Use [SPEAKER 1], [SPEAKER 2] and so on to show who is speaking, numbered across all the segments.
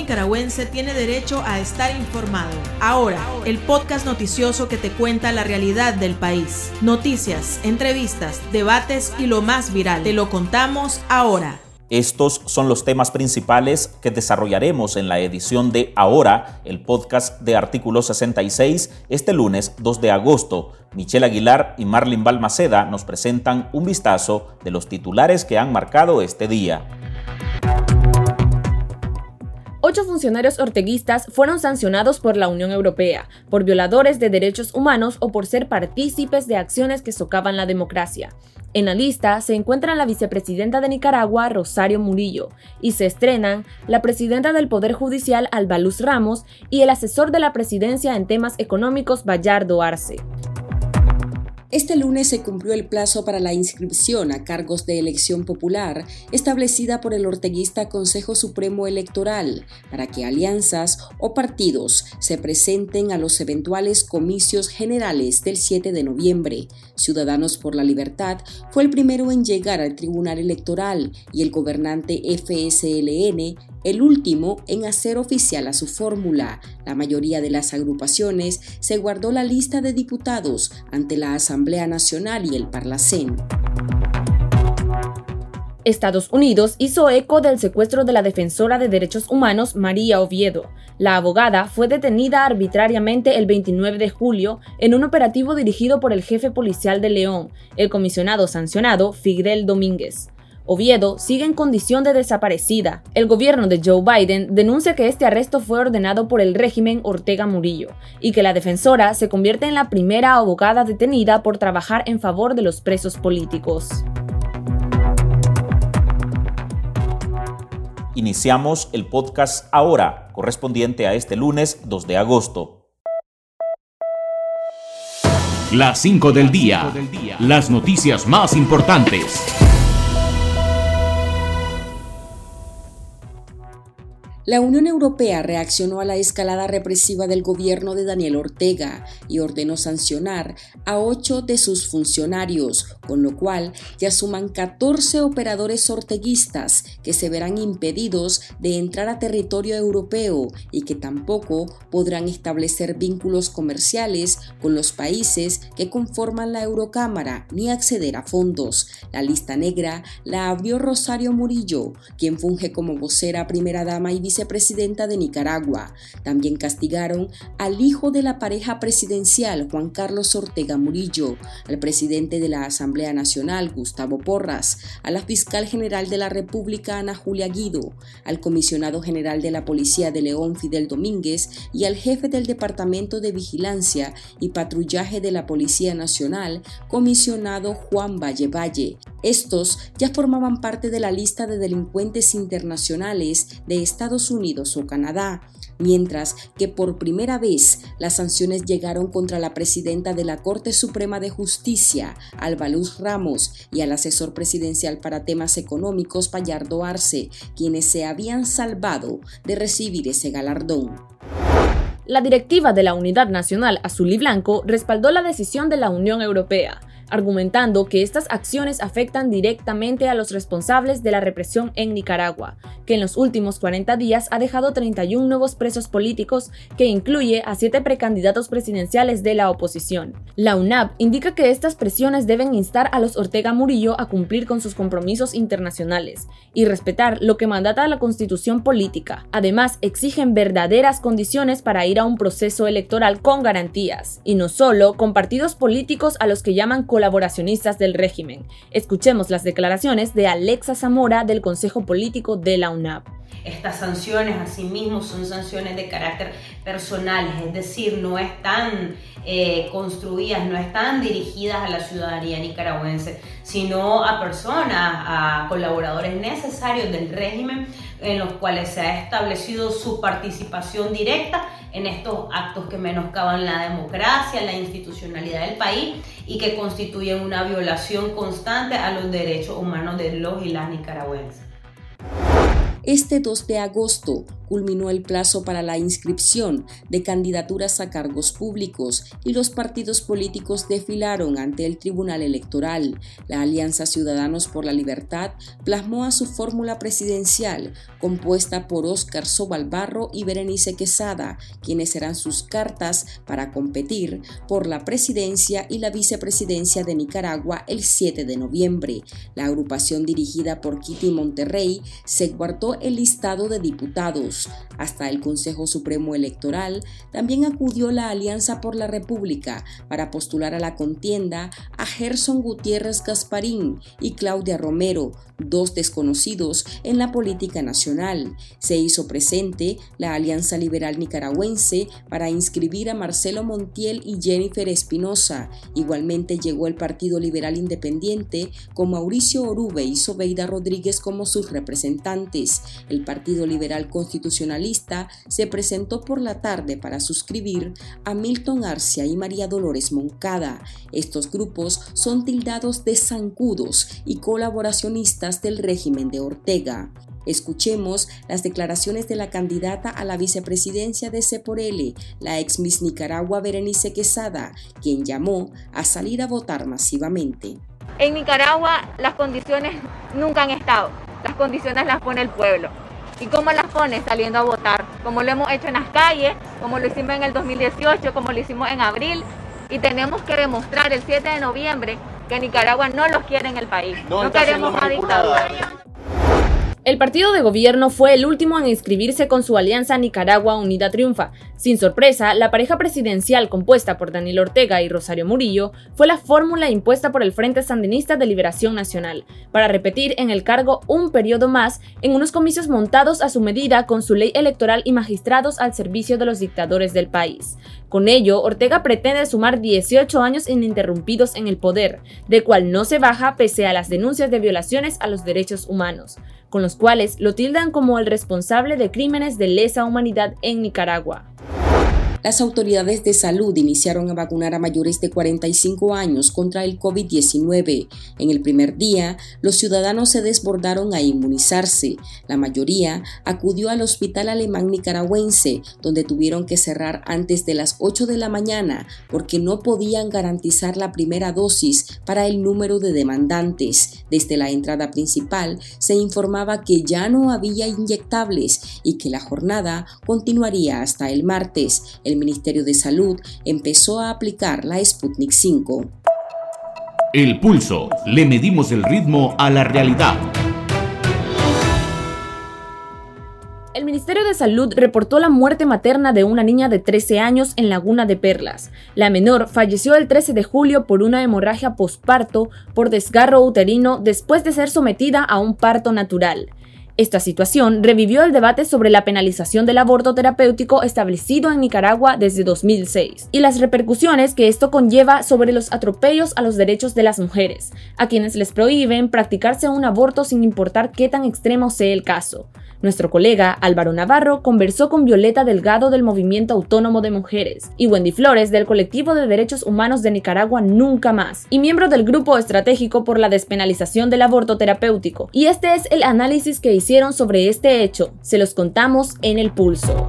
[SPEAKER 1] nicaragüense tiene derecho a estar informado. Ahora, el podcast noticioso que te cuenta la realidad del país. Noticias, entrevistas, debates y lo más viral. Te lo contamos ahora.
[SPEAKER 2] Estos son los temas principales que desarrollaremos en la edición de Ahora, el podcast de Artículo 66, este lunes 2 de agosto. Michelle Aguilar y Marlin Balmaceda nos presentan un vistazo de los titulares que han marcado este día.
[SPEAKER 3] Ocho funcionarios orteguistas fueron sancionados por la Unión Europea por violadores de derechos humanos o por ser partícipes de acciones que socavan la democracia. En la lista se encuentran la vicepresidenta de Nicaragua, Rosario Murillo, y se estrenan la presidenta del Poder Judicial, Albaluz Ramos, y el asesor de la presidencia en temas económicos, Bayardo Arce.
[SPEAKER 4] Este lunes se cumplió el plazo para la inscripción a cargos de elección popular establecida por el orteguista Consejo Supremo Electoral para que alianzas o partidos se presenten a los eventuales comicios generales del 7 de noviembre. Ciudadanos por la Libertad fue el primero en llegar al Tribunal Electoral y el gobernante FSLN el último en hacer oficial a su fórmula. La mayoría de las agrupaciones se guardó la lista de diputados ante la Asamblea Nacional y el Parlacén.
[SPEAKER 3] Estados Unidos hizo eco del secuestro de la defensora de derechos humanos María Oviedo. La abogada fue detenida arbitrariamente el 29 de julio en un operativo dirigido por el jefe policial de León, el comisionado sancionado Fidel Domínguez. Oviedo sigue en condición de desaparecida. El gobierno de Joe Biden denuncia que este arresto fue ordenado por el régimen Ortega Murillo y que la defensora se convierte en la primera abogada detenida por trabajar en favor de los presos políticos.
[SPEAKER 2] Iniciamos el podcast ahora, correspondiente a este lunes 2 de agosto.
[SPEAKER 5] Las 5 del día. Las noticias más importantes.
[SPEAKER 4] La Unión Europea reaccionó a la escalada represiva del gobierno de Daniel Ortega y ordenó sancionar a ocho de sus funcionarios, con lo cual ya suman 14 operadores orteguistas que se verán impedidos de entrar a territorio europeo y que tampoco podrán establecer vínculos comerciales con los países que conforman la Eurocámara ni acceder a fondos. La lista negra la abrió Rosario Murillo, quien funge como vocera primera dama y vice presidenta de Nicaragua. También castigaron al hijo de la pareja presidencial, Juan Carlos Ortega Murillo, al presidente de la Asamblea Nacional, Gustavo Porras, a la fiscal general de la República, Ana Julia Guido, al comisionado general de la Policía de León, Fidel Domínguez, y al jefe del Departamento de Vigilancia y Patrullaje de la Policía Nacional, comisionado Juan Valle Valle. Estos ya formaban parte de la lista de delincuentes internacionales de Estados Unidos o Canadá, mientras que por primera vez las sanciones llegaron contra la presidenta de la Corte Suprema de Justicia, Albaluz Ramos, y al asesor presidencial para temas económicos, Payardo Arce, quienes se habían salvado de recibir ese galardón.
[SPEAKER 3] La directiva de la Unidad Nacional Azul y Blanco respaldó la decisión de la Unión Europea argumentando que estas acciones afectan directamente a los responsables de la represión en Nicaragua, que en los últimos 40 días ha dejado 31 nuevos presos políticos, que incluye a siete precandidatos presidenciales de la oposición. La UNAP indica que estas presiones deben instar a los Ortega Murillo a cumplir con sus compromisos internacionales y respetar lo que mandata la constitución política. Además, exigen verdaderas condiciones para ir a un proceso electoral con garantías, y no solo con partidos políticos a los que llaman colaboracionistas del régimen. Escuchemos las declaraciones de Alexa Zamora del Consejo Político de la UNAP.
[SPEAKER 6] Estas sanciones asimismo son sanciones de carácter personal, es decir, no están eh, construidas, no están dirigidas a la ciudadanía nicaragüense, sino a personas, a colaboradores necesarios del régimen en los cuales se ha establecido su participación directa en estos actos que menoscaban la democracia, la institucionalidad del país y que constituyen una violación constante a los derechos humanos de los y las nicaragüenses.
[SPEAKER 4] Este 2 de agosto, culminó el plazo para la inscripción de candidaturas a cargos públicos y los partidos políticos desfilaron ante el Tribunal Electoral. La Alianza Ciudadanos por la Libertad plasmó a su fórmula presidencial, compuesta por Óscar Sobalbarro y Berenice Quesada, quienes serán sus cartas para competir por la presidencia y la vicepresidencia de Nicaragua el 7 de noviembre. La agrupación dirigida por Kitty Monterrey se guardó el listado de diputados. Hasta el Consejo Supremo Electoral también acudió la Alianza por la República para postular a la contienda a Gerson Gutiérrez Gasparín y Claudia Romero, dos desconocidos en la política nacional. Se hizo presente la Alianza Liberal Nicaragüense para inscribir a Marcelo Montiel y Jennifer Espinosa. Igualmente llegó el Partido Liberal Independiente con Mauricio Orube y Sobeida Rodríguez como sus representantes. El Partido Liberal Constitucionalista se presentó por la tarde para suscribir a Milton Arcia y María Dolores Moncada. Estos grupos son tildados de zancudos y colaboracionistas del régimen de Ortega. Escuchemos las declaraciones de la candidata a la vicepresidencia de L, la ex Miss Nicaragua Berenice Quesada, quien llamó a salir a votar masivamente.
[SPEAKER 7] En Nicaragua las condiciones nunca han estado, las condiciones las pone el pueblo. ¿Y cómo las pone? Saliendo a votar, como lo hemos hecho en las calles, como lo hicimos en el 2018, como lo hicimos en abril, y tenemos que demostrar el 7 de noviembre que Nicaragua no los quiere en el país. No, queremos más dictadura.
[SPEAKER 3] El partido de gobierno fue el último en inscribirse con su alianza Nicaragua Unida Triunfa. Sin sorpresa, la pareja presidencial compuesta por Daniel Ortega y Rosario Murillo fue la fórmula impuesta por el Frente Sandinista de Liberación Nacional, para repetir en el cargo un periodo más en unos comicios montados a su medida con su ley electoral y magistrados al servicio de los dictadores del país. Con ello, Ortega pretende sumar 18 años ininterrumpidos en el poder, de cual no se baja pese a las denuncias de violaciones a los derechos humanos con los cuales lo tildan como el responsable de crímenes de lesa humanidad en Nicaragua.
[SPEAKER 4] Las autoridades de salud iniciaron a vacunar a mayores de 45 años contra el COVID-19. En el primer día, los ciudadanos se desbordaron a inmunizarse. La mayoría acudió al Hospital Alemán Nicaragüense, donde tuvieron que cerrar antes de las 8 de la mañana porque no podían garantizar la primera dosis para el número de demandantes. Desde la entrada principal se informaba que ya no había inyectables y que la jornada continuaría hasta el martes Ministerio de Salud empezó a aplicar la Sputnik 5.
[SPEAKER 5] El pulso. Le medimos el ritmo a la realidad.
[SPEAKER 3] El Ministerio de Salud reportó la muerte materna de una niña de 13 años en Laguna de Perlas. La menor falleció el 13 de julio por una hemorragia posparto por desgarro uterino después de ser sometida a un parto natural. Esta situación revivió el debate sobre la penalización del aborto terapéutico establecido en Nicaragua desde 2006 y las repercusiones que esto conlleva sobre los atropellos a los derechos de las mujeres, a quienes les prohíben practicarse un aborto sin importar qué tan extremo sea el caso. Nuestro colega Álvaro Navarro conversó con Violeta Delgado del Movimiento Autónomo de Mujeres y Wendy Flores del Colectivo de Derechos Humanos de Nicaragua Nunca Más y miembro del Grupo Estratégico por la Despenalización del Aborto Terapéutico. Y este es el análisis que hicieron sobre este hecho. Se los contamos en el pulso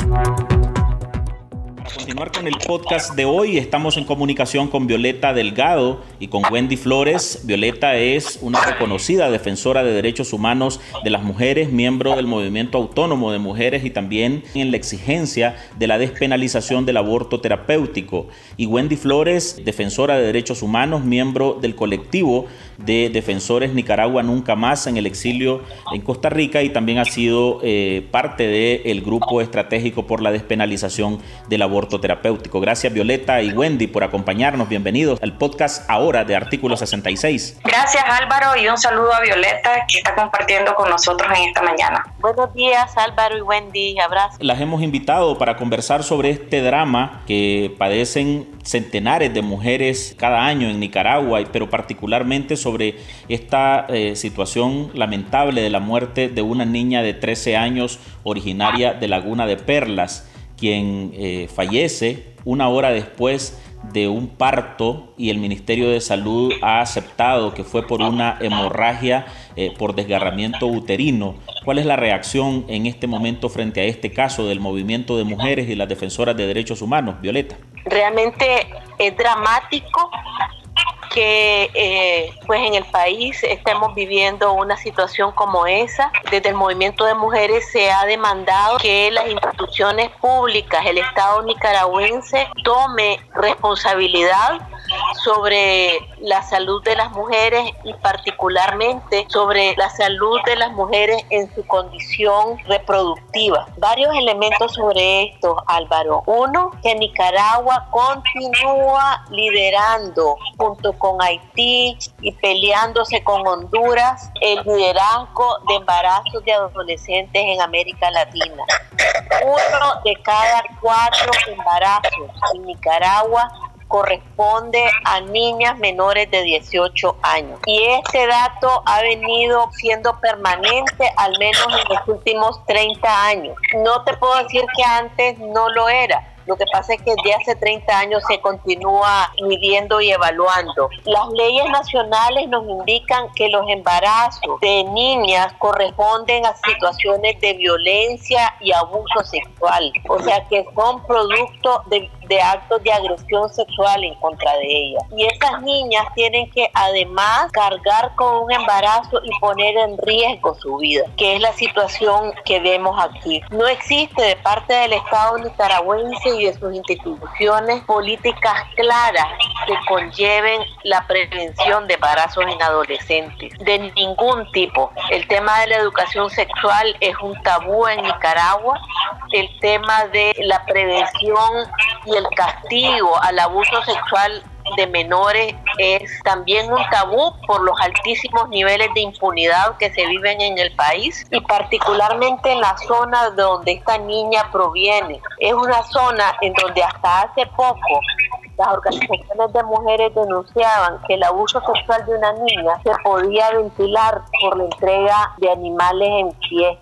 [SPEAKER 2] continuar con el podcast de hoy, estamos en comunicación con Violeta Delgado y con Wendy Flores. Violeta es una reconocida defensora de derechos humanos de las mujeres, miembro del Movimiento Autónomo de Mujeres y también en la exigencia de la despenalización del aborto terapéutico. Y Wendy Flores, defensora de derechos humanos, miembro del colectivo de defensores Nicaragua Nunca Más en el exilio en Costa Rica y también ha sido eh, parte del grupo estratégico por la despenalización del aborto terapéutico. Gracias Violeta y Wendy por acompañarnos. Bienvenidos al podcast ahora de Artículo 66.
[SPEAKER 8] Gracias Álvaro y un saludo a Violeta que está compartiendo con nosotros en esta mañana.
[SPEAKER 9] Buenos días Álvaro y Wendy, abrazo.
[SPEAKER 2] Las hemos invitado para conversar sobre este drama que padecen centenares de mujeres cada año en Nicaragua, pero particularmente sobre esta eh, situación lamentable de la muerte de una niña de 13 años originaria de Laguna de Perlas quien eh, fallece una hora después de un parto y el Ministerio de Salud ha aceptado que fue por una hemorragia eh, por desgarramiento uterino. ¿Cuál es la reacción en este momento frente a este caso del movimiento de mujeres y las defensoras de derechos humanos? Violeta.
[SPEAKER 9] Realmente es dramático que eh, pues en el país estemos viviendo una situación como esa. Desde el movimiento de mujeres se ha demandado que las instituciones públicas, el Estado nicaragüense tome responsabilidad sobre la salud de las mujeres y particularmente sobre la salud de las mujeres en su condición reproductiva. Varios elementos sobre esto, Álvaro. Uno, que Nicaragua continúa liderando junto con Haití y peleándose con Honduras el liderazgo de embarazos de adolescentes en América Latina. Uno de cada cuatro embarazos en Nicaragua corresponde a niñas menores de 18 años. Y este dato ha venido siendo permanente al menos en los últimos 30 años. No te puedo decir que antes no lo era, lo que pasa es que desde hace 30 años se continúa midiendo y evaluando. Las leyes nacionales nos indican que los embarazos de niñas corresponden a situaciones de violencia y abuso sexual, o sea que son producto de, de actos de agresión sexual en contra de ellas. Y esas niñas tienen que además cargar con un embarazo y poner en riesgo su vida, que es la situación que vemos aquí. No existe de parte del Estado nicaragüense y de sus instituciones políticas claras que conlleven la prevención de embarazos en adolescentes, de ningún tipo. El tema de la educación sexual es un tabú en Nicaragua, el tema de la prevención y el castigo al abuso sexual de menores es también un tabú por los altísimos niveles de impunidad que se viven en el país y particularmente en la zona de donde esta niña proviene. Es una zona en donde hasta hace poco las organizaciones de mujeres denunciaban que el abuso sexual de una niña se podía ventilar por la entrega de animales en pie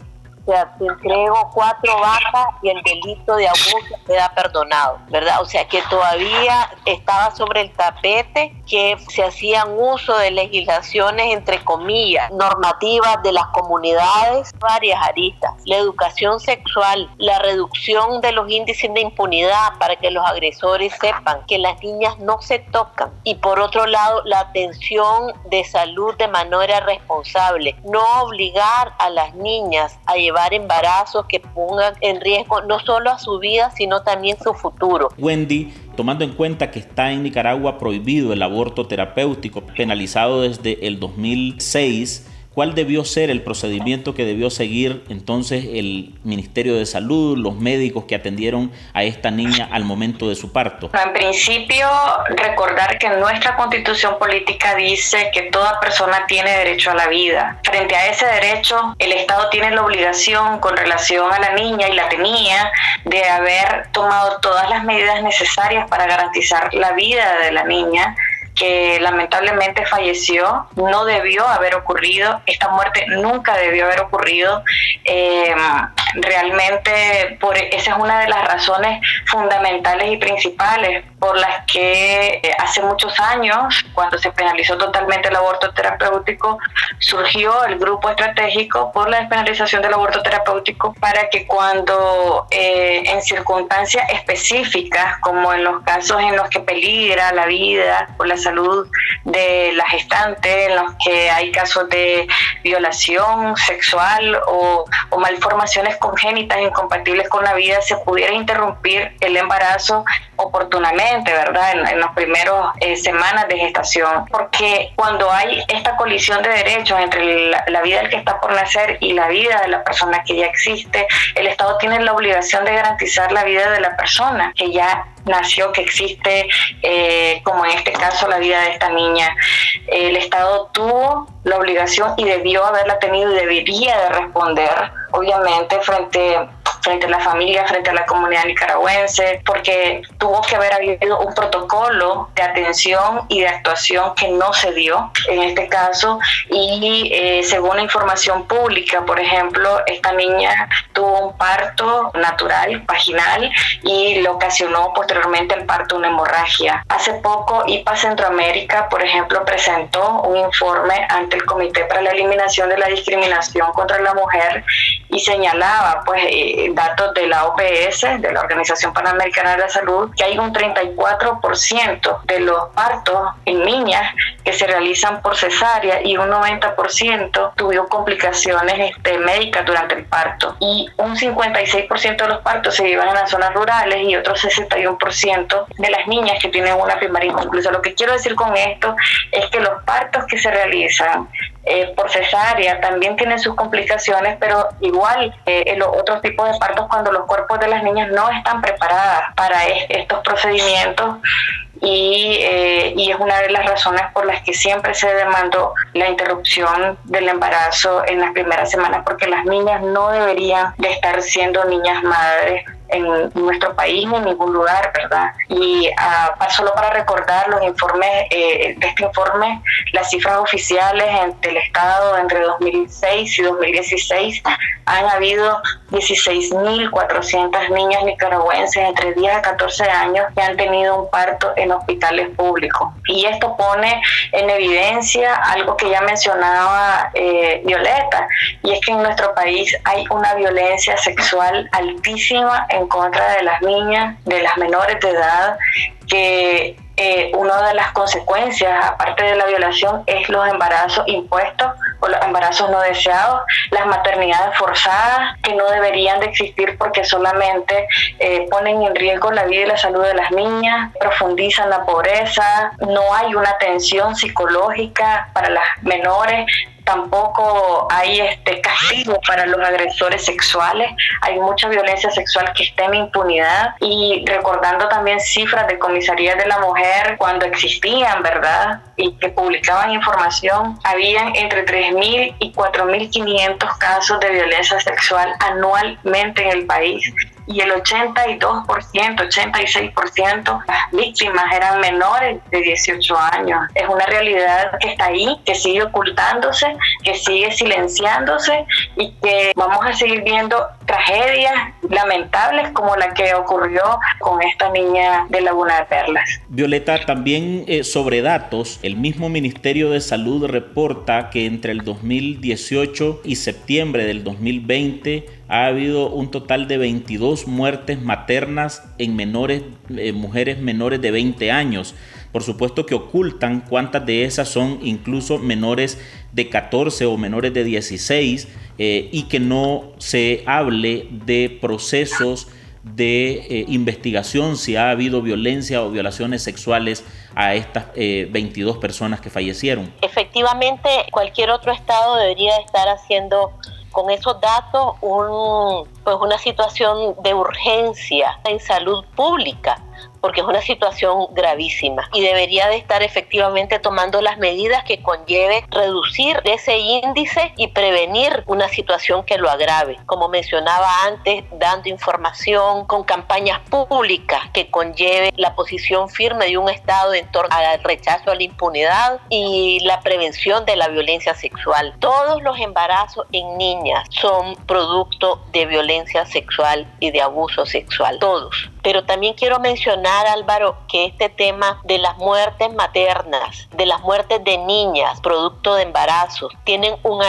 [SPEAKER 9] sea, te entrego cuatro vacas y el delito de abuso queda perdonado, ¿verdad? O sea, que todavía estaba sobre el tapete que se hacían uso de legislaciones, entre comillas, normativas de las comunidades, varias aristas, la educación sexual, la reducción de los índices de impunidad para que los agresores sepan que las niñas no se tocan. Y por otro lado, la atención de salud de manera responsable, no obligar a las niñas a llevar embarazos que pongan en riesgo no solo a su vida, sino también su futuro.
[SPEAKER 2] Wendy, tomando en cuenta que está en Nicaragua prohibido el aborto terapéutico, penalizado desde el 2006, ¿Cuál debió ser el procedimiento que debió seguir entonces el Ministerio de Salud, los médicos que atendieron a esta niña al momento de su parto?
[SPEAKER 8] En principio, recordar que nuestra constitución política dice que toda persona tiene derecho a la vida. Frente a ese derecho, el Estado tiene la obligación con relación a la niña y la tenía de haber tomado todas las medidas necesarias para garantizar la vida de la niña que lamentablemente falleció, no debió haber ocurrido, esta muerte nunca debió haber ocurrido. Eh, realmente por, esa es una de las razones fundamentales y principales por las que eh, hace muchos años, cuando se penalizó totalmente el aborto terapéutico, surgió el grupo estratégico por la despenalización del aborto terapéutico para que cuando eh, en circunstancias específicas, como en los casos en los que peligra la vida o la salud, de la gestante, en los que hay casos de violación sexual o, malformaciones congénitas incompatibles con la vida, se pudiera interrumpir el embarazo oportunamente, ¿verdad? En, las primeras eh, semanas de gestación. Porque cuando hay esta colisión de derechos entre la, la vida del que está por nacer y la vida de la persona que ya existe, el Estado tiene la obligación de garantizar la vida de la persona que ya nació, que existe, eh, como en este caso la vida de esta niña. El Estado tuvo la obligación y debió haberla tenido y debería de responder, obviamente, frente frente a la familia, frente a la comunidad nicaragüense, porque tuvo que haber habido un protocolo de atención y de actuación que no se dio en este caso y eh, según información pública, por ejemplo, esta niña tuvo un parto natural, vaginal, y le ocasionó posteriormente el parto una hemorragia. Hace poco IPA Centroamérica, por ejemplo, presentó un informe ante el Comité para la Eliminación de la Discriminación contra la Mujer y señalaba pues eh, datos de la OPS, de la Organización Panamericana de la Salud, que hay un 34% de los partos en niñas que se realizan por cesárea y un 90% tuvieron complicaciones este, médicas durante el parto y un 56% de los partos se llevan en las zonas rurales y otro 61% de las niñas que tienen una primaria inconclusa. Lo que quiero decir con esto es que los partos que se realizan eh, por cesárea también tienen sus complicaciones, pero igual eh, en los otros tipos de partos cuando los cuerpos de las niñas no están preparadas para estos procedimientos y, eh, y, es una de las razones por las que siempre se demandó la interrupción del embarazo en las primeras semanas porque las niñas no deberían de estar siendo niñas madres en nuestro país ni en ningún lugar, ¿verdad? Y uh, solo para recordar los informes, eh, de este informe, las cifras oficiales del Estado entre 2006 y 2016 han habido 16.400 niñas nicaragüenses entre 10 a 14 años que han tenido un parto en hospitales públicos. Y esto pone en evidencia algo que ya mencionaba eh, Violeta, y es que en nuestro país hay una violencia sexual altísima en contra de las niñas, de las menores de edad, que eh, una de las consecuencias, aparte de la violación, es los embarazos impuestos o los embarazos no deseados, las maternidades forzadas que no deberían de existir porque solamente eh, ponen en riesgo la vida y la salud de las niñas, profundizan la pobreza, no hay una atención psicológica para las menores, tampoco hay este castigo para los agresores sexuales, hay mucha violencia sexual que está en impunidad. Y recordando también cifras de comisaría de la mujer cuando existían, ¿verdad? Y que publicaban información, habían entre 3.000 y 4.500 casos de violencia sexual anualmente en el país y el 82%, 86% las víctimas eran menores de 18 años. Es una realidad que está ahí, que sigue ocultándose, que sigue silenciándose y que vamos a seguir viendo tragedias lamentables como la que ocurrió con esta niña de Laguna de Perlas.
[SPEAKER 2] Violeta, también eh, sobre datos, el mismo Ministerio de Salud reporta que entre el 2018 y septiembre del 2020 ha habido un total de 22 muertes maternas en menores, eh, mujeres menores de 20 años. Por supuesto que ocultan cuántas de esas son incluso menores de 14 o menores de 16 eh, y que no se hable de procesos de eh, investigación si ha habido violencia o violaciones sexuales a estas 22 personas que fallecieron.
[SPEAKER 9] Efectivamente, cualquier otro estado debería estar haciendo con esos datos un, pues una situación de urgencia en salud pública porque es una situación gravísima y debería de estar efectivamente tomando las medidas que conlleve reducir ese índice y prevenir una situación que lo agrave. Como mencionaba antes, dando información con campañas públicas que conlleve la posición firme de un Estado en torno al rechazo a la impunidad y la prevención de la violencia sexual. Todos los embarazos en niñas son producto de violencia sexual y de abuso sexual, todos. Pero también quiero mencionar, Álvaro, que este tema de las muertes maternas, de las muertes de niñas producto de embarazos, tienen un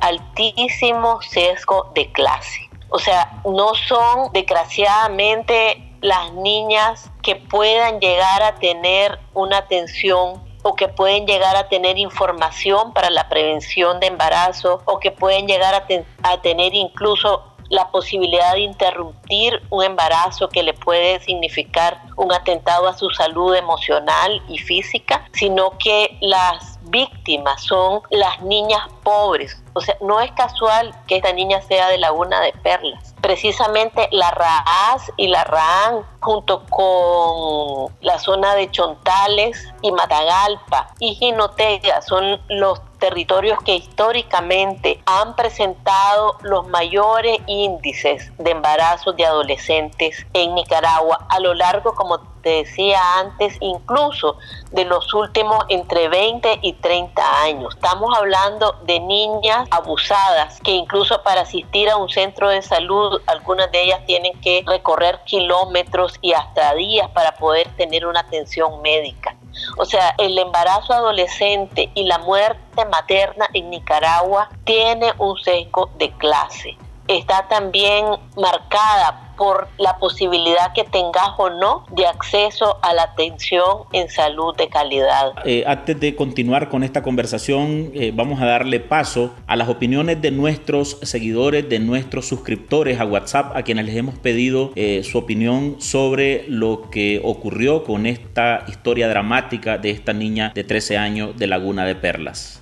[SPEAKER 9] altísimo sesgo de clase. O sea, no son desgraciadamente las niñas que puedan llegar a tener una atención o que pueden llegar a tener información para la prevención de embarazo o que pueden llegar a, a tener incluso la posibilidad de interrumpir un embarazo que le puede significar un atentado a su salud emocional y física, sino que las víctimas son las niñas pobres. O sea, no es casual que esta niña sea de Laguna de Perlas. Precisamente la RAAS y la RAAN, junto con la zona de Chontales y Matagalpa y Jinotega, son los territorios que históricamente han presentado los mayores índices de embarazos de adolescentes en Nicaragua a lo largo, como te decía antes, incluso de los últimos entre 20 y 30 años. Estamos hablando de niñas abusadas que incluso para asistir a un centro de salud, algunas de ellas tienen que recorrer kilómetros y hasta días para poder tener una atención médica. O sea, el embarazo adolescente y la muerte materna en Nicaragua tiene un sesgo de clase. Está también marcada por la posibilidad que tengas o no de acceso a la atención en salud de calidad.
[SPEAKER 2] Eh, antes de continuar con esta conversación, eh, vamos a darle paso a las opiniones de nuestros seguidores, de nuestros suscriptores a WhatsApp, a quienes les hemos pedido eh, su opinión sobre lo que ocurrió con esta historia dramática de esta niña de 13 años de Laguna de Perlas.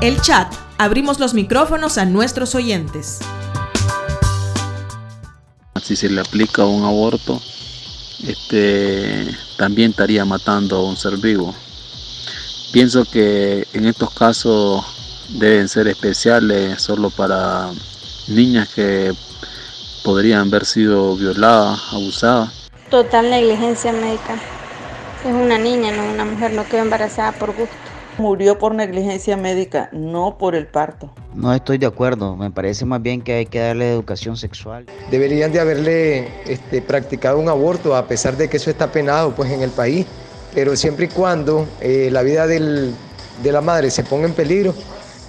[SPEAKER 1] El chat. Abrimos los micrófonos a nuestros oyentes
[SPEAKER 10] si se le aplica un aborto, este, también estaría matando a un ser vivo. Pienso que en estos casos deben ser especiales solo para niñas que podrían haber sido violadas, abusadas.
[SPEAKER 11] Total negligencia médica. Es una niña, no una mujer, no quedó embarazada por gusto.
[SPEAKER 12] Murió por negligencia médica, no por el parto.
[SPEAKER 13] No estoy de acuerdo, me parece más bien que hay que darle educación sexual.
[SPEAKER 14] Deberían de haberle este, practicado un aborto, a pesar de que eso está penado pues, en el país, pero siempre y cuando eh, la vida del, de la madre se ponga en peligro,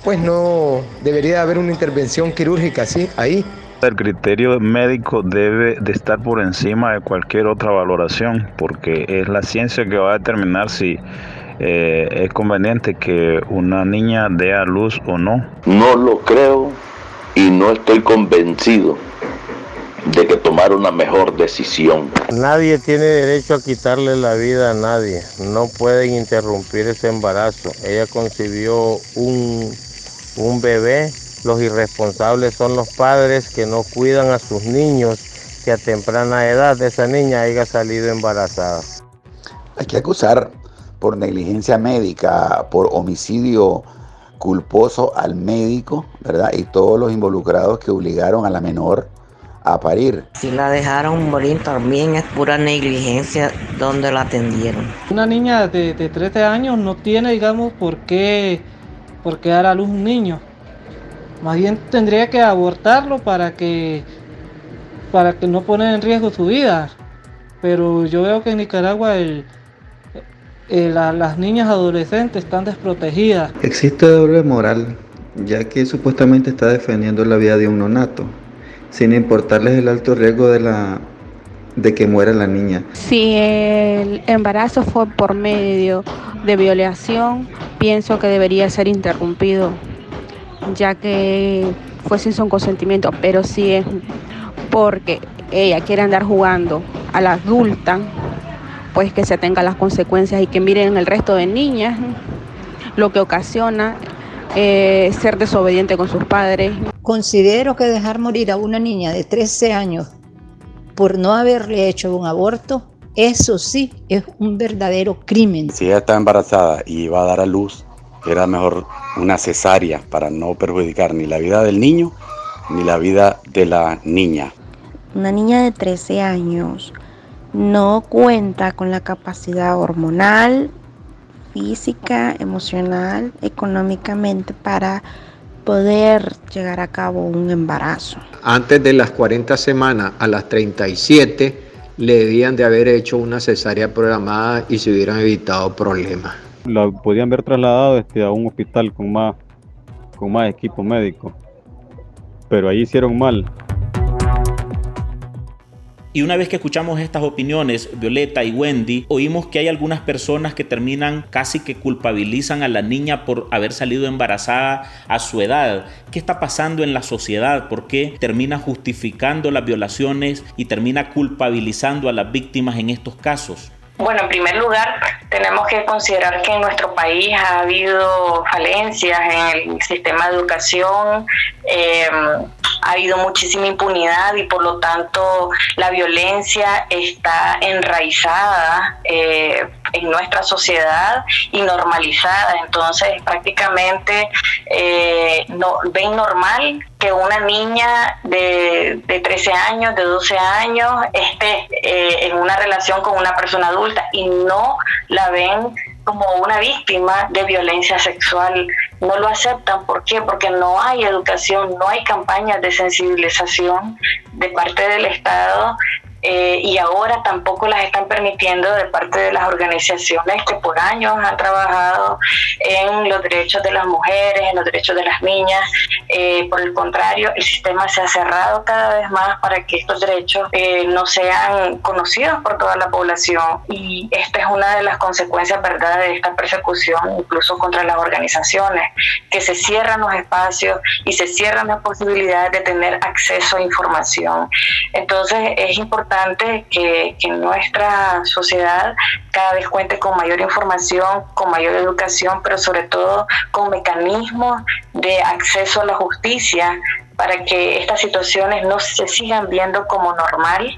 [SPEAKER 14] pues no debería haber una intervención quirúrgica ¿sí? ahí.
[SPEAKER 15] El criterio médico debe de estar por encima de cualquier otra valoración, porque es la ciencia que va a determinar si eh, es conveniente que una niña dé a luz o no.
[SPEAKER 16] No lo creo y no estoy convencido de que tomar una mejor decisión.
[SPEAKER 17] Nadie tiene derecho a quitarle la vida a nadie. No pueden interrumpir ese embarazo. Ella concibió un, un bebé. Los irresponsables son los padres que no cuidan a sus niños que a temprana edad esa niña haya salido embarazada.
[SPEAKER 18] Hay que acusar por negligencia médica, por homicidio culposo al médico, ¿verdad? Y todos los involucrados que obligaron a la menor a parir.
[SPEAKER 19] Si la dejaron morir también es pura negligencia donde la atendieron.
[SPEAKER 20] Una niña de, 13 años no tiene, digamos, por qué, por qué dar a luz un niño. Más bien tendría que abortarlo para que, para que no poner en riesgo su vida. Pero yo veo que en Nicaragua el, eh, las niñas adolescentes están desprotegidas.
[SPEAKER 21] Existe doble moral, ya que supuestamente está defendiendo la vida de un nonato, sin importarles el alto riesgo de, la, de que muera la niña.
[SPEAKER 11] Si el embarazo fue por medio de violación, pienso que debería ser interrumpido, ya que fue sin su consentimiento, pero si es porque ella quiere andar jugando a la adulta, pues que se tengan las consecuencias y que miren el resto de niñas, lo que ocasiona eh, ser desobediente con sus padres.
[SPEAKER 22] Considero que dejar morir a una niña de 13 años por no haberle hecho un aborto, eso sí es un verdadero crimen.
[SPEAKER 23] Si ella está embarazada y va a dar a luz, era mejor una cesárea para no perjudicar ni la vida del niño ni la vida de la niña.
[SPEAKER 24] Una niña de 13 años no cuenta con la capacidad hormonal, física, emocional, económicamente para poder llegar a cabo un embarazo.
[SPEAKER 14] Antes de las 40 semanas a las 37 le debían de haber hecho una cesárea programada y se hubieran evitado problemas.
[SPEAKER 25] La podían haber trasladado este, a un hospital con más, con más equipo médico, pero ahí hicieron mal.
[SPEAKER 2] Y una vez que escuchamos estas opiniones, Violeta y Wendy, oímos que hay algunas personas que terminan casi que culpabilizan a la niña por haber salido embarazada a su edad. ¿Qué está pasando en la sociedad? ¿Por qué termina justificando las violaciones y termina culpabilizando a las víctimas en estos casos?
[SPEAKER 8] Bueno, en primer lugar, tenemos que considerar que en nuestro país ha habido falencias en el sistema de educación. Eh, ha habido muchísima impunidad y por lo tanto la violencia está enraizada eh, en nuestra sociedad y normalizada. Entonces prácticamente eh, no, ven normal que una niña de, de 13 años, de 12 años, esté eh, en una relación con una persona adulta y no la ven como una víctima de violencia sexual. No lo aceptan. ¿Por qué? Porque no hay educación, no hay campañas de sensibilización de parte del Estado eh, y ahora tampoco las están permitiendo de parte de las organizaciones que por años han trabajado en los derechos de las mujeres, en los derechos de las niñas. Eh, por el contrario, el sistema se ha cerrado cada vez más para que estos derechos eh, no sean conocidos por toda la población y esta es una de las consecuencias, ¿verdad?, de esta persecución incluso contra las organizaciones, que se cierran los espacios y se cierran las posibilidades de tener acceso a información. Entonces es importante que, nuestra sociedad cada vez cuente con mayor información, con mayor educación, pero sobre todo con mecanismos de acceso a la justicia para que estas situaciones no se sigan viendo como normal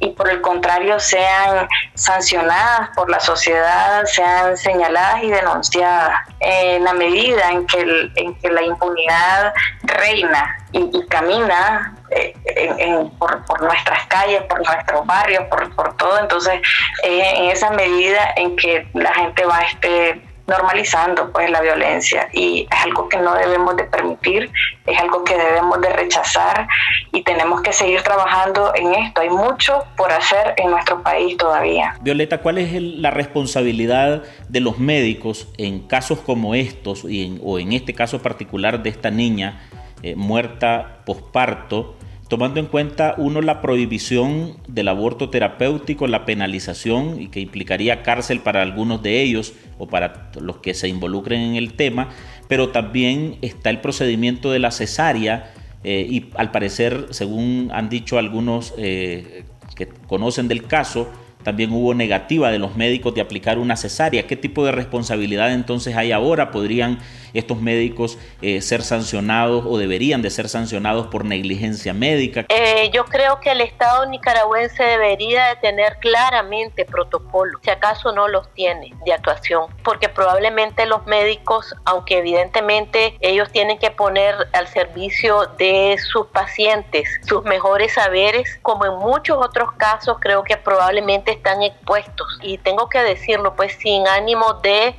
[SPEAKER 8] y por el contrario sean sancionadas por la sociedad, sean señaladas y denunciadas. En la medida en que, en que la impunidad reina y, camina eh, por, nuestras calles, por nuestros barrios, por, todo, entonces en esa medida en que la gente va este normalizando pues la violencia y es algo que no debemos de permitir, es algo que debemos de rechazar y tenemos que seguir trabajando en esto. Hay mucho por hacer en nuestro país todavía.
[SPEAKER 2] Violeta, ¿cuál es la responsabilidad de los médicos en casos como estos y o en este caso particular de esta niña eh, muerta posparto? Tomando en cuenta, uno, la prohibición del aborto terapéutico, la penalización y que implicaría cárcel para algunos de ellos o para los que se involucren en el tema, pero también está el procedimiento de la cesárea eh, y al parecer, según han dicho algunos eh, que conocen del caso, también hubo negativa de los médicos de aplicar una cesárea. ¿Qué tipo de responsabilidad entonces hay ahora? ¿Podrían estos médicos eh, ser sancionados o deberían de ser sancionados por negligencia médica?
[SPEAKER 9] Eh, yo creo que el Estado nicaragüense debería de tener claramente protocolos, si acaso no los tiene, de actuación, porque probablemente los médicos, aunque evidentemente ellos tienen que poner al servicio de sus pacientes sus mejores saberes, como en muchos otros casos creo que probablemente están expuestos. Y tengo que decirlo, pues sin ánimo de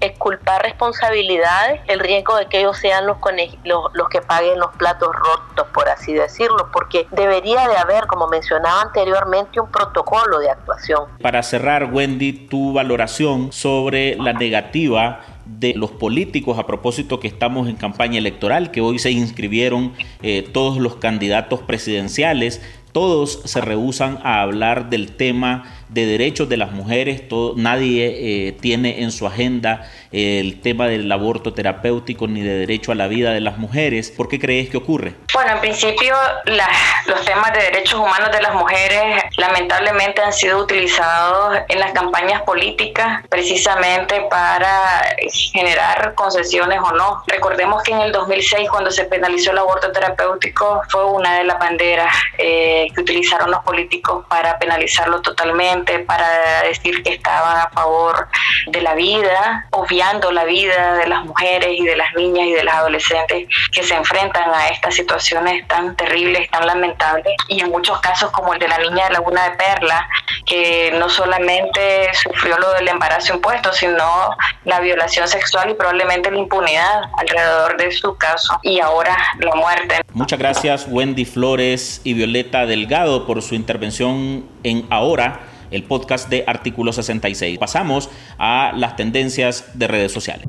[SPEAKER 9] exculpar responsabilidades, el riesgo de que ellos sean los, los, los que paguen los platos rotos, por así decirlo, porque debería de haber, como mencionaba anteriormente, un protocolo de actuación.
[SPEAKER 2] Para cerrar, Wendy, tu valoración sobre la negativa de los políticos a propósito que estamos en campaña electoral, que hoy se inscribieron eh, todos los candidatos presidenciales, todos se rehusan a hablar del tema de derechos de las mujeres, todo, nadie eh, tiene en su agenda el tema del aborto terapéutico ni de derecho a la vida de las mujeres. ¿Por qué crees que ocurre?
[SPEAKER 8] Bueno, en principio los temas de derechos humanos de las mujeres lamentablemente han sido utilizados en las campañas políticas precisamente para generar concesiones o no. Recordemos que en el 2006 cuando se penalizó el aborto terapéutico fue una de las banderas eh, que utilizaron los políticos para penalizarlo totalmente, para decir que estaban a favor de la vida, obviando la vida de las mujeres y de las niñas y de las adolescentes que se enfrentan a estas situaciones tan terribles, tan lamentables, y en muchos casos como el de la niña de Laguna de Perla, que no solamente sufrió lo del embarazo impuesto, sino la violación sexual y probablemente la impunidad alrededor de su caso y ahora la muerte.
[SPEAKER 2] Muchas gracias Wendy Flores y Violeta Delgado por su intervención en Ahora el podcast de Artículo 66. Pasamos a las tendencias de redes sociales.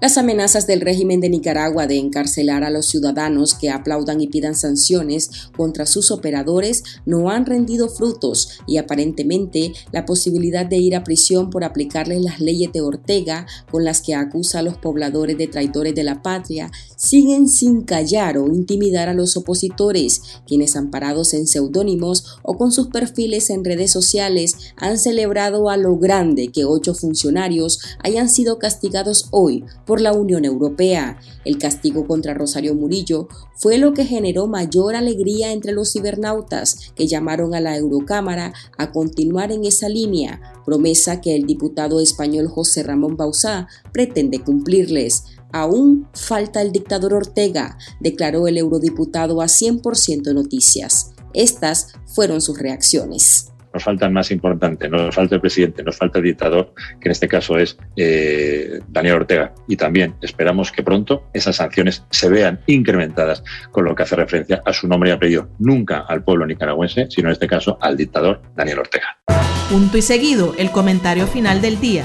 [SPEAKER 4] Las amenazas del régimen de Nicaragua de encarcelar a los ciudadanos que aplaudan y pidan sanciones contra sus operadores no han rendido frutos y aparentemente la posibilidad de ir a prisión por aplicarles las leyes de Ortega con las que acusa a los pobladores de traidores de la patria siguen sin callar o intimidar a los opositores, quienes amparados en seudónimos o con sus perfiles en redes sociales han celebrado a lo grande que ocho funcionarios hayan sido castigados hoy por la Unión Europea. El castigo contra Rosario Murillo fue lo que generó mayor alegría entre los cibernautas que llamaron a la Eurocámara a continuar en esa línea, promesa que el diputado español José Ramón Bauzá pretende cumplirles. Aún falta el dictador Ortega, declaró el eurodiputado a 100% Noticias. Estas fueron sus reacciones
[SPEAKER 26] nos falta el más importante, nos falta el presidente, nos falta el dictador, que en este caso es eh, Daniel Ortega. Y también esperamos que pronto esas sanciones se vean incrementadas con lo que hace referencia a su nombre y apellido, nunca al pueblo nicaragüense, sino en este caso al dictador Daniel Ortega.
[SPEAKER 1] Punto y seguido, el comentario final del día.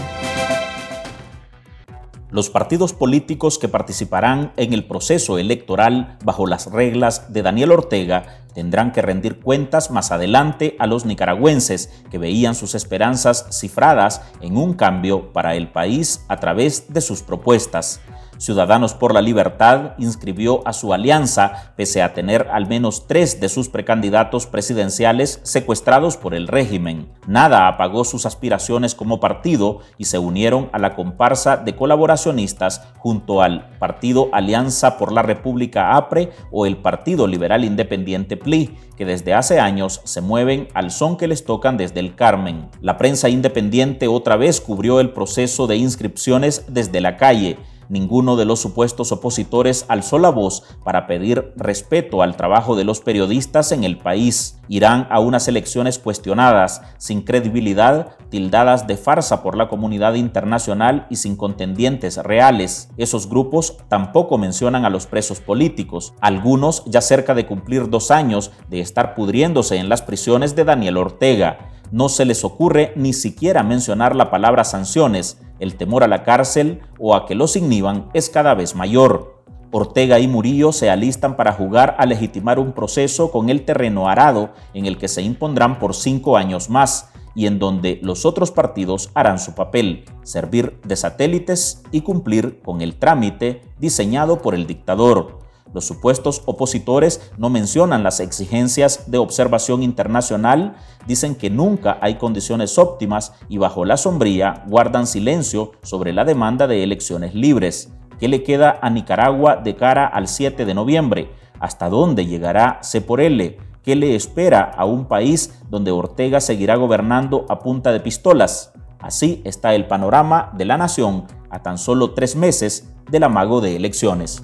[SPEAKER 2] Los partidos políticos que participarán en el proceso electoral bajo las reglas de Daniel Ortega tendrán que rendir cuentas más adelante a los nicaragüenses que veían sus esperanzas cifradas en un cambio para el país a través de sus propuestas. Ciudadanos por la Libertad inscribió a su alianza pese a tener al menos tres de sus precandidatos presidenciales secuestrados por el régimen. Nada apagó sus aspiraciones como partido y se unieron a la comparsa de colaboracionistas junto al Partido Alianza por la República APRE o el Partido Liberal Independiente PLI, que desde hace años se mueven al son que les tocan desde el Carmen. La prensa independiente otra vez cubrió el proceso de inscripciones desde la calle Ninguno de los supuestos opositores alzó la voz para pedir respeto al trabajo de los periodistas en el país. Irán a unas elecciones cuestionadas, sin credibilidad, tildadas de farsa por la comunidad internacional y sin contendientes reales. Esos grupos tampoco mencionan a los presos políticos, algunos ya cerca de cumplir dos años de estar pudriéndose en las prisiones de Daniel Ortega no se les ocurre ni siquiera mencionar la palabra sanciones. El temor a la cárcel o a que los inhiban es cada vez mayor. Ortega y Murillo se alistan para jugar a legitimar un proceso con el terreno arado en el que se impondrán por cinco años más y en donde los otros partidos harán su papel, servir de satélites y cumplir con el trámite diseñado por el dictador. Los supuestos opositores no mencionan las exigencias de observación internacional, dicen que nunca hay condiciones óptimas y bajo la sombría guardan silencio sobre la demanda de elecciones libres. ¿Qué le queda a Nicaragua de cara al 7 de noviembre? ¿Hasta dónde llegará C por L? ¿Qué le espera a un país donde Ortega seguirá gobernando a punta de pistolas? Así está el panorama de la nación a tan solo tres meses del amago de elecciones.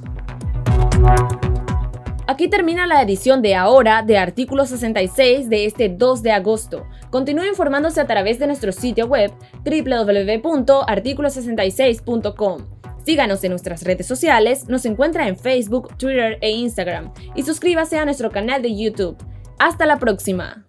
[SPEAKER 3] Aquí termina la edición de ahora de Artículo 66 de este 2 de agosto. Continúe informándose a través de nuestro sitio web www.articulo66.com. Síganos en nuestras redes sociales, nos encuentra en Facebook, Twitter e Instagram y suscríbase a nuestro canal de YouTube. Hasta la próxima.